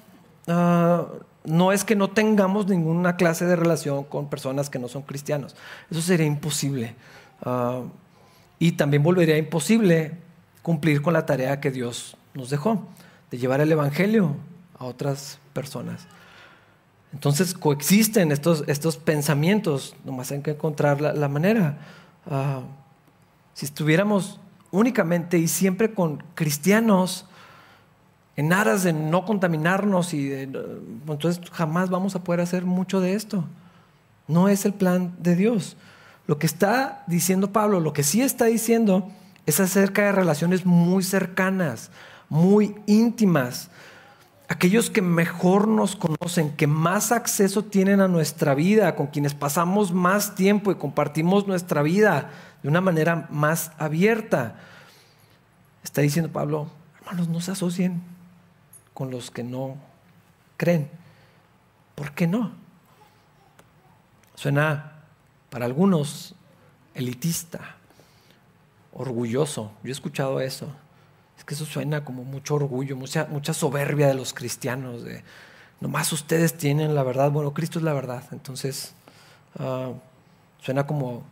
Ah, no es que no tengamos ninguna clase de relación con personas que no son cristianos. Eso sería imposible. Ah, y también volvería imposible cumplir con la tarea que Dios nos dejó, de llevar el Evangelio a otras personas. Entonces coexisten estos, estos pensamientos, nomás hay que encontrar la, manera. Ah, si estuviéramos únicamente y siempre con cristianos, en aras de no contaminarnos y entonces jamás vamos a poder hacer mucho de esto. No es el plan de Dios. Lo que está diciendo Pablo, lo que sí está diciendo es acerca de relaciones muy cercanas, muy íntimas. Aquellos que mejor nos conocen, que más acceso tienen a nuestra vida, con quienes pasamos más tiempo y compartimos nuestra vida de una manera más abierta. Está diciendo Pablo, hermanos, no se asocien con los que no creen. ¿Por qué no? Suena para algunos elitista, orgulloso. Yo he escuchado eso. Es que eso suena como mucho orgullo, mucha, mucha soberbia de los cristianos. De, nomás ustedes tienen la verdad. Bueno, Cristo es la verdad. Entonces, ah, suena como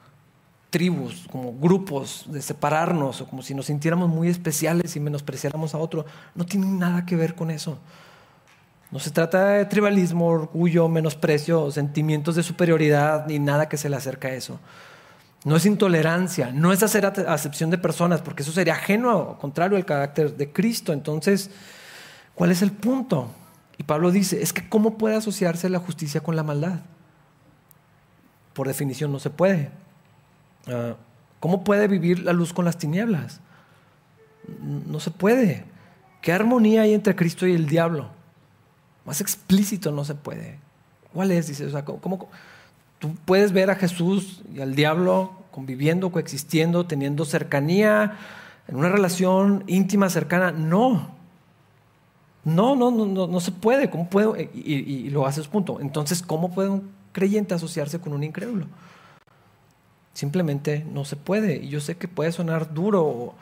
tribus, como grupos de separarnos, o como si nos sintiéramos muy especiales y menospreciáramos a otro. No tiene nada que ver con eso. No se trata de tribalismo, orgullo, menosprecio, sentimientos de superioridad, ni nada que se le acerque a eso. No es intolerancia, no es hacer acepción de personas, porque eso sería ajeno, contrario al carácter de Cristo. Entonces, ¿cuál es el punto? Y Pablo dice, es que ¿cómo puede asociarse la justicia con la maldad? por definición no se puede. Ah, ¿Cómo puede vivir la luz con las tinieblas? No se puede. ¿Qué armonía hay entre Cristo y el diablo? Más explícito no se puede. ¿Cuál es? Dice, o sea, ¿cómo, tú puedes ver a Jesús y al diablo conviviendo, coexistiendo, teniendo cercanía, en una relación íntima, cercana? No. No, no, no, no, se puede. ¿Cómo puedo? Y, y lo haces punto. Entonces, ¿cómo puede un creyente asociarse con un incrédulo? Simplemente no se puede. Y yo sé que puede sonar duro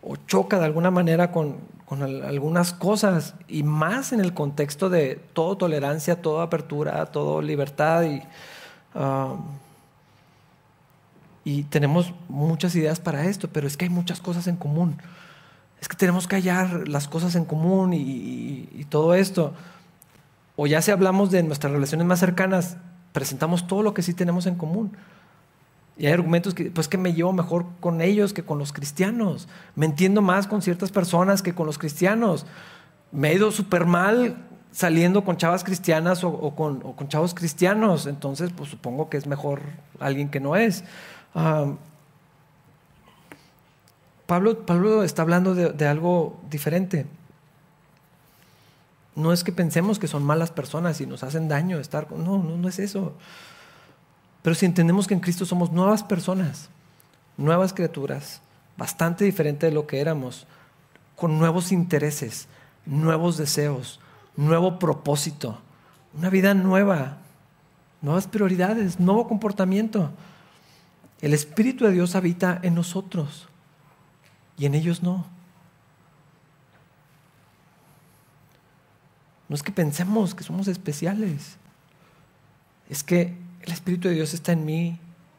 o, choca de alguna manera con, algunas cosas, y más en el contexto de todo tolerancia, toda apertura, toda libertad. Y, um, y tenemos muchas ideas para esto, pero es que hay muchas cosas en común. Es que tenemos que hallar las cosas en común y, y todo esto. O ya si hablamos de nuestras relaciones más cercanas, presentamos todo lo que sí tenemos en común. Y hay argumentos que, pues que me llevo mejor con ellos que con los cristianos. Me entiendo más con ciertas personas que con los cristianos. Me he ido súper mal saliendo con chavas cristianas o, con, chavos cristianos. Entonces, pues supongo que es mejor alguien que no es. Pablo, Pablo, está hablando de, de algo diferente. No es que pensemos que son malas personas y nos hacen daño estar No, no, no es eso. Pero si entendemos que en Cristo somos nuevas personas, nuevas criaturas, bastante diferente de lo que éramos, con nuevos intereses, nuevos deseos, nuevo propósito, una vida nueva, nuevas prioridades, nuevo comportamiento. El Espíritu de Dios habita en nosotros y en ellos no. No es que pensemos que somos especiales, es que el Espíritu de Dios está en mí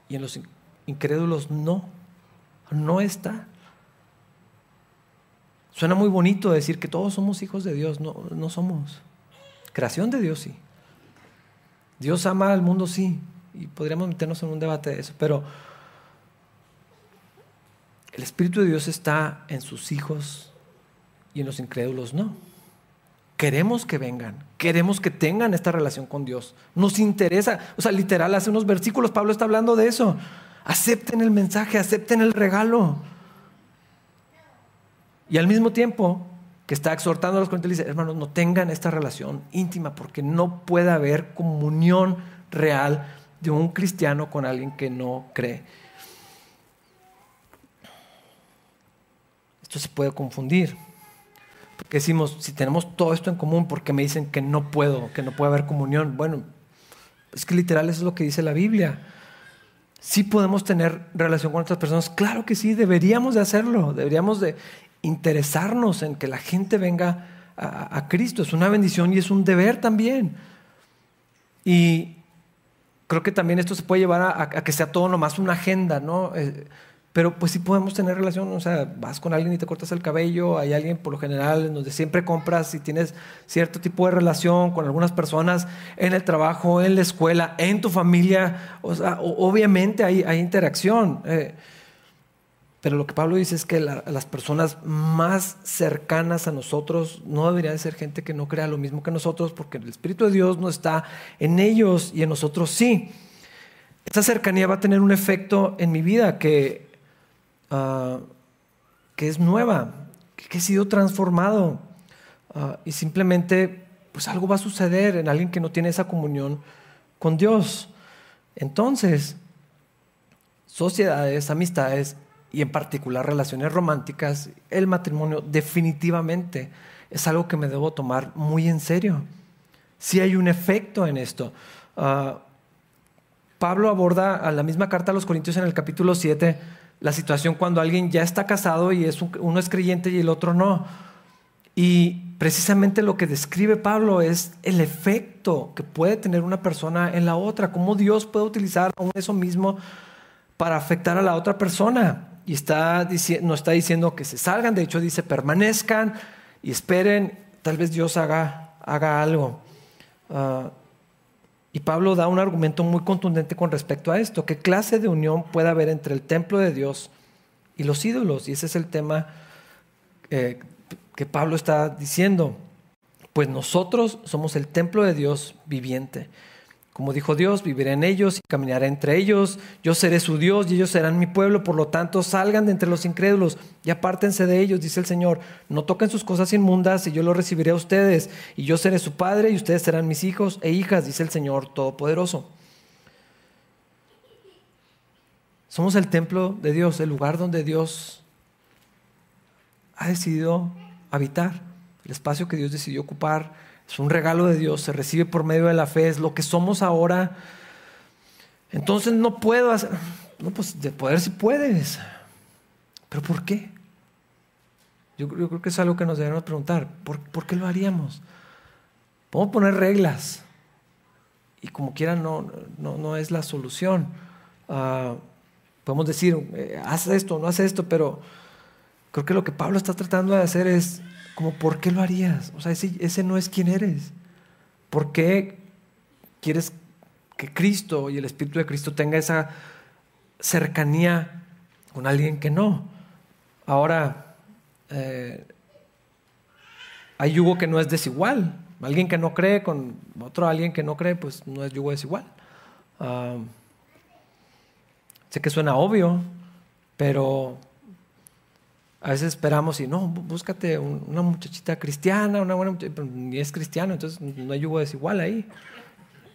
y en los incrédulos no. No está. Suena muy bonito decir que todos somos hijos de Dios. No, no somos. Creación de Dios sí. Dios ama al mundo sí. Y podríamos meternos en un debate de eso. Pero el Espíritu de Dios está en sus hijos y en los incrédulos no. Queremos que vengan, queremos que tengan esta relación con Dios. Nos interesa, o sea, literal, hace unos versículos Pablo está hablando de eso. Acepten el mensaje, acepten el regalo. Y al mismo tiempo que está exhortando a los corintios, dice, hermanos, no tengan esta relación íntima porque no puede haber comunión real de un cristiano con alguien que no cree. Esto se puede confundir que decimos, si tenemos todo esto en común, ¿por qué me dicen que no puedo, que no puede haber comunión? Bueno, es que literal eso es lo que dice la Biblia. Sí podemos tener relación con otras personas, claro que sí, deberíamos de hacerlo, deberíamos de interesarnos en que la gente venga a, Cristo, es una bendición y es un deber también. Y creo que también esto se puede llevar a, que sea todo nomás una agenda, ¿no? Eh, pero pues sí podemos tener relación, o sea, vas con alguien y te cortas el cabello, hay alguien por lo general donde siempre compras y tienes cierto tipo de relación con algunas personas en el trabajo, en la escuela, en tu familia, o sea, obviamente hay, hay interacción. Eh, pero lo que Pablo dice es que las personas más cercanas a nosotros no deberían ser gente que no crea lo mismo que nosotros, porque el Espíritu de Dios no está en ellos y en nosotros sí. Esa cercanía va a tener un efecto en mi vida que Ah, que es nueva, que, he sido transformado. Ah, y simplemente, pues algo va a suceder en alguien que no tiene esa comunión con Dios. Entonces, sociedades, amistades y en particular relaciones románticas, el matrimonio definitivamente es algo que me debo tomar muy en serio. Si hay un efecto en esto. Ah, Pablo aborda a la misma carta a los Corintios en el capítulo 7 la situación cuando alguien ya está casado y es uno es creyente y el otro no. Y precisamente lo que describe Pablo es el efecto que puede tener una persona en la otra, cómo Dios puede utilizar eso mismo para afectar a la otra persona. Y está no está diciendo que se salgan, de hecho dice permanezcan y esperen, tal vez Dios haga, haga algo. Ah, y Pablo da un argumento muy contundente con respecto a esto. ¿Qué clase de unión puede haber entre el templo de Dios y los ídolos? Y ese es el tema eh, que Pablo está diciendo. Pues nosotros somos el templo de Dios viviente. Como dijo Dios, viviré en ellos y caminaré entre ellos. Yo seré su Dios y ellos serán mi pueblo. Por lo tanto, salgan de entre los incrédulos y apártense de ellos, dice el Señor. No toquen sus cosas inmundas y yo los recibiré a ustedes. Y yo seré su padre y ustedes serán mis hijos e hijas, dice el Señor Todopoderoso. Somos el templo de Dios, el lugar donde Dios ha decidido habitar, el espacio que Dios decidió ocupar es un regalo de Dios, se recibe por medio de la fe, es lo que somos ahora. Entonces no puedo hacer, no, pues de poder si puedes, pero ¿por qué? Yo, creo que es algo que nos debemos preguntar, ¿por, qué lo haríamos? Podemos poner reglas y como quieran no, no, es la solución. Ah, podemos decir, eh, haz esto, no haz esto, pero creo que lo que Pablo está tratando de hacer es como, ¿por qué lo harías? O sea, ese, no es quien eres. ¿Por qué quieres que Cristo y el Espíritu de Cristo tenga esa cercanía con alguien que no? Ahora, eh, hay yugo que no es desigual. Alguien que no cree con otro alguien que no cree, pues no es yugo desigual. Ah, sé que suena obvio, pero a veces esperamos y no, búscate una muchachita cristiana, una buena muchachita, ni es cristiano, entonces no hay yugo desigual ahí.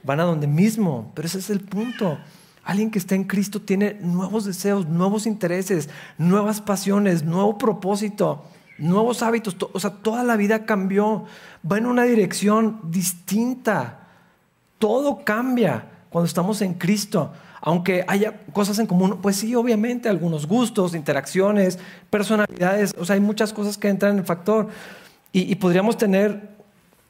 Van a donde mismo, pero ese es el punto. Alguien que está en Cristo tiene nuevos deseos, nuevos intereses, nuevas pasiones, nuevo propósito, nuevos hábitos. O sea, toda la vida cambió, va en una dirección distinta. Todo cambia cuando estamos en Cristo aunque haya cosas en común, pues sí, obviamente, algunos gustos, interacciones, personalidades, o sea, hay muchas cosas que entran en el factor. Y, podríamos tener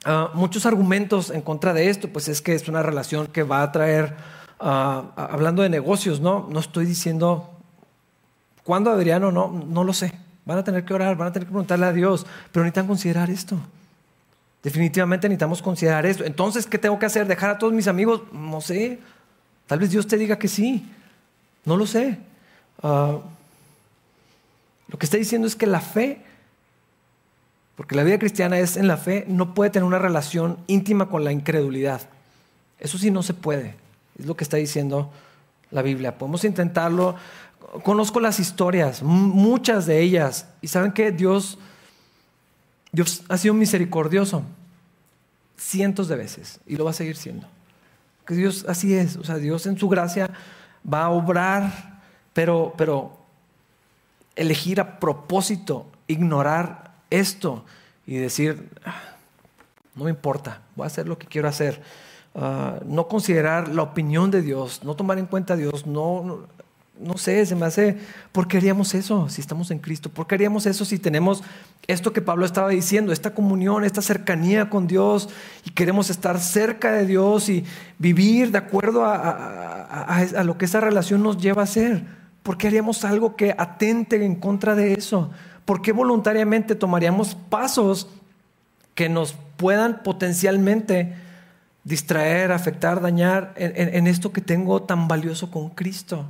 ah, muchos argumentos en contra de esto, pues es que es una relación que va a traer, ah, hablando de negocios, ¿no? No estoy diciendo cuándo deberían o no, no lo sé. Van a tener que orar, van a tener que preguntarle a Dios, pero necesitan considerar esto. Definitivamente necesitamos considerar esto. Entonces, ¿qué tengo que hacer? ¿Dejar a todos mis amigos? No sé. Tal vez Dios te diga que sí. No lo sé. Ah, lo que está diciendo es que la fe, porque la vida cristiana es en la fe, no puede tener una relación íntima con la incredulidad. Eso sí no se puede. Es lo que está diciendo la Biblia. Podemos intentarlo. Conozco las historias, muchas de ellas. Y saben que Dios, Dios ha sido misericordioso cientos de veces y lo va a seguir siendo. Que Dios así es, o sea, Dios en su gracia va a obrar, pero, pero elegir a propósito, ignorar esto y decir, ah, no me importa, voy a hacer lo que quiero hacer. Ah, no considerar la opinión de Dios, no tomar en cuenta a Dios, no, no sé, se me hace, ¿por qué haríamos eso si estamos en Cristo? ¿Por qué haríamos eso si tenemos esto que Pablo estaba diciendo, esta comunión, esta cercanía con Dios y queremos estar cerca de Dios y vivir de acuerdo a, lo que esa relación nos lleva a hacer? ¿Por qué haríamos algo que atente en contra de eso? ¿Por qué voluntariamente tomaríamos pasos que nos puedan potencialmente distraer, afectar, dañar en esto que tengo tan valioso con Cristo?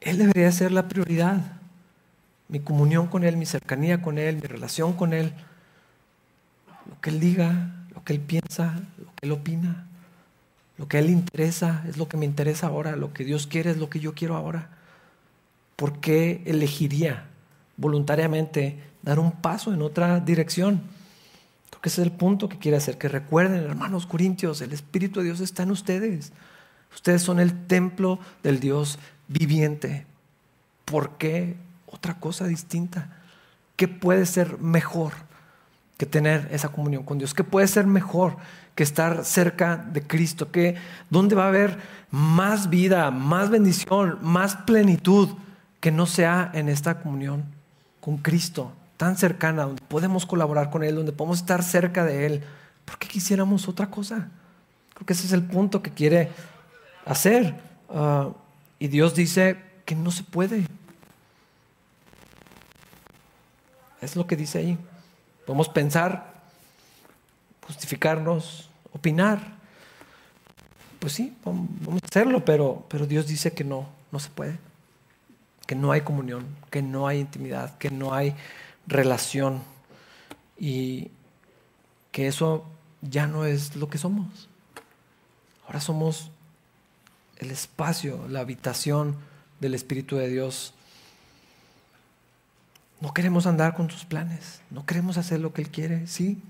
Él debería ser la prioridad. Mi comunión con Él, mi cercanía con Él, mi relación con Él. Lo que Él diga, lo que Él piensa, lo que Él opina. Lo que Él interesa es lo que me interesa ahora. Lo que Dios quiere es lo que yo quiero ahora. ¿Por qué elegiría voluntariamente dar un paso en otra dirección? Creo que ese es el punto que quiere hacer. Que recuerden, hermanos corintios, el Espíritu de Dios está en ustedes. Ustedes son el templo del Dios viviente. ¿Por qué otra cosa distinta? ¿Qué puede ser mejor que tener esa comunión con Dios? ¿Qué puede ser mejor que estar cerca de Cristo? ¿Qué, ¿Dónde va a haber más vida, más bendición, más plenitud que no sea en esta comunión con Cristo? Tan cercana, donde podemos colaborar con Él, donde podemos estar cerca de Él. ¿Por qué quisiéramos otra cosa? Creo que ese es el punto que quiere hacer. Ah, y Dios dice que no se puede. Es lo que dice ahí. Podemos pensar, justificarnos, opinar. Pues sí, vamos a hacerlo, pero, pero Dios dice que no, no se puede. Que no hay comunión, que no hay intimidad, que no hay relación. Y que eso ya no es lo que somos. Ahora somos el espacio, la habitación del Espíritu de Dios. No queremos andar con sus planes, no queremos hacer lo que Él quiere, sí.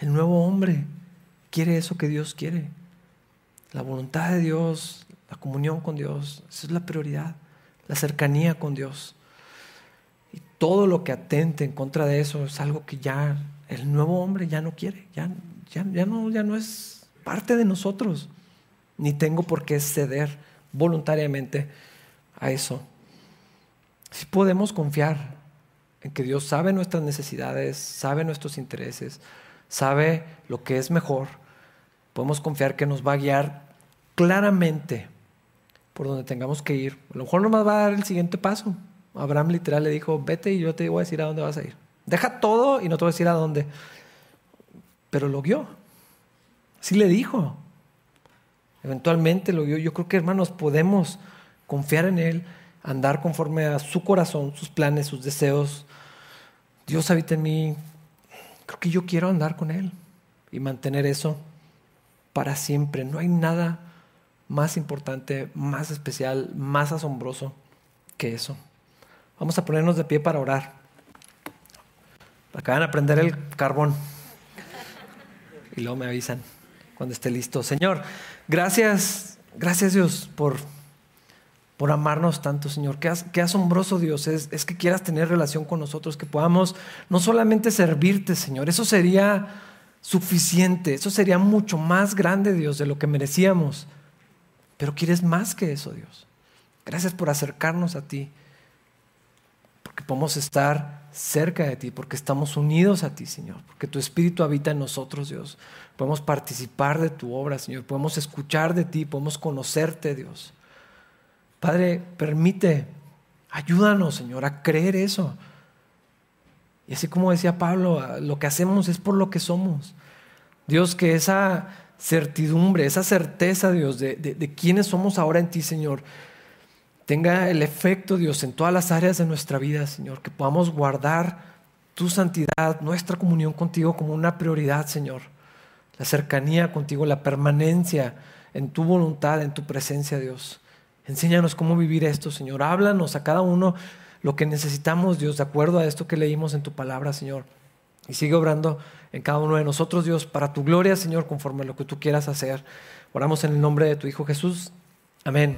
El nuevo hombre quiere eso que Dios quiere. La voluntad de Dios, la comunión con Dios, esa es la prioridad, la cercanía con Dios. Y todo lo que atente en contra de eso es algo que ya el nuevo hombre ya no quiere, ya, ya, ya, no, ya no es parte de nosotros, ni tengo por qué ceder voluntariamente a eso. Si podemos confiar en que Dios sabe nuestras necesidades, sabe nuestros intereses, sabe lo que es mejor, podemos confiar que nos va a guiar claramente por donde tengamos que ir. A lo mejor nos va a dar el siguiente paso. Abraham literal le dijo, vete y yo te voy a decir a dónde vas a ir. Deja todo y no te voy a decir a dónde. Pero lo guió. Sí le dijo. Eventualmente lo guió. Yo creo que hermanos podemos confiar en Él, andar conforme a su corazón, sus planes, sus deseos. Dios habita en mí. Creo que yo quiero andar con Él y mantener eso para siempre. No hay nada más importante, más especial, más asombroso que eso. Vamos a ponernos de pie para orar. Acaban de prender el carbón. Y luego me avisan cuando esté listo. Señor, gracias, gracias Dios por, por amarnos tanto, Señor. Qué, asombroso Dios es, es que quieras tener relación con nosotros, que podamos no solamente servirte, Señor. Eso sería suficiente, eso sería mucho más grande, Dios, de lo que merecíamos. Pero quieres más que eso, Dios. Gracias por acercarnos a ti, porque podemos estar cerca de ti, porque estamos unidos a ti, Señor, porque tu Espíritu habita en nosotros, Dios. Podemos participar de tu obra, Señor, podemos escuchar de ti, podemos conocerte, Dios. Padre, permite, ayúdanos, Señor, a creer eso. Y así como decía Pablo, lo que hacemos es por lo que somos. Dios, que esa certidumbre, esa certeza, Dios, de, quiénes somos ahora en ti, Señor, tenga el efecto, Dios, en todas las áreas de nuestra vida, Señor, que podamos guardar tu santidad, nuestra comunión contigo como una prioridad, Señor. La cercanía contigo, la permanencia en tu voluntad, en tu presencia, Dios. Enséñanos cómo vivir esto, Señor. Háblanos a cada uno lo que necesitamos, Dios, de acuerdo a esto que leímos en tu palabra, Señor. Y sigue obrando en cada uno de nosotros, Dios, para tu gloria, Señor, conforme a lo que tú quieras hacer. Oramos en el nombre de tu Hijo Jesús. Amén.